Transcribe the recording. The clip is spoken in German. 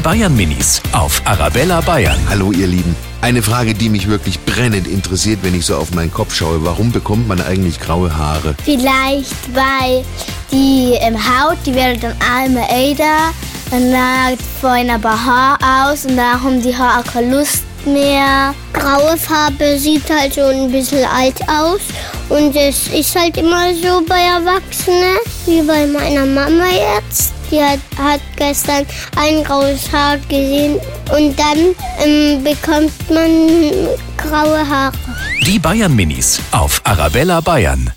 Die Bayern Minis auf Arabella Bayern. Hallo ihr Lieben. Eine Frage, die mich wirklich brennend interessiert, wenn ich so auf meinen Kopf schaue. Warum bekommt man eigentlich graue Haare? Vielleicht, weil die ähm, Haut, die wird dann einmal älter, dann fallen aber Haar aus und dann haben die Haare keine Lust mehr. Graue Farbe sieht halt schon ein bisschen alt aus und es ist halt immer so bei Erwachsenen, wie bei meiner Mama jetzt. Die hat, hat gestern ein graues Haar gesehen und dann ähm, bekommt man graue Haare. Die Bayern Minis auf Arabella Bayern.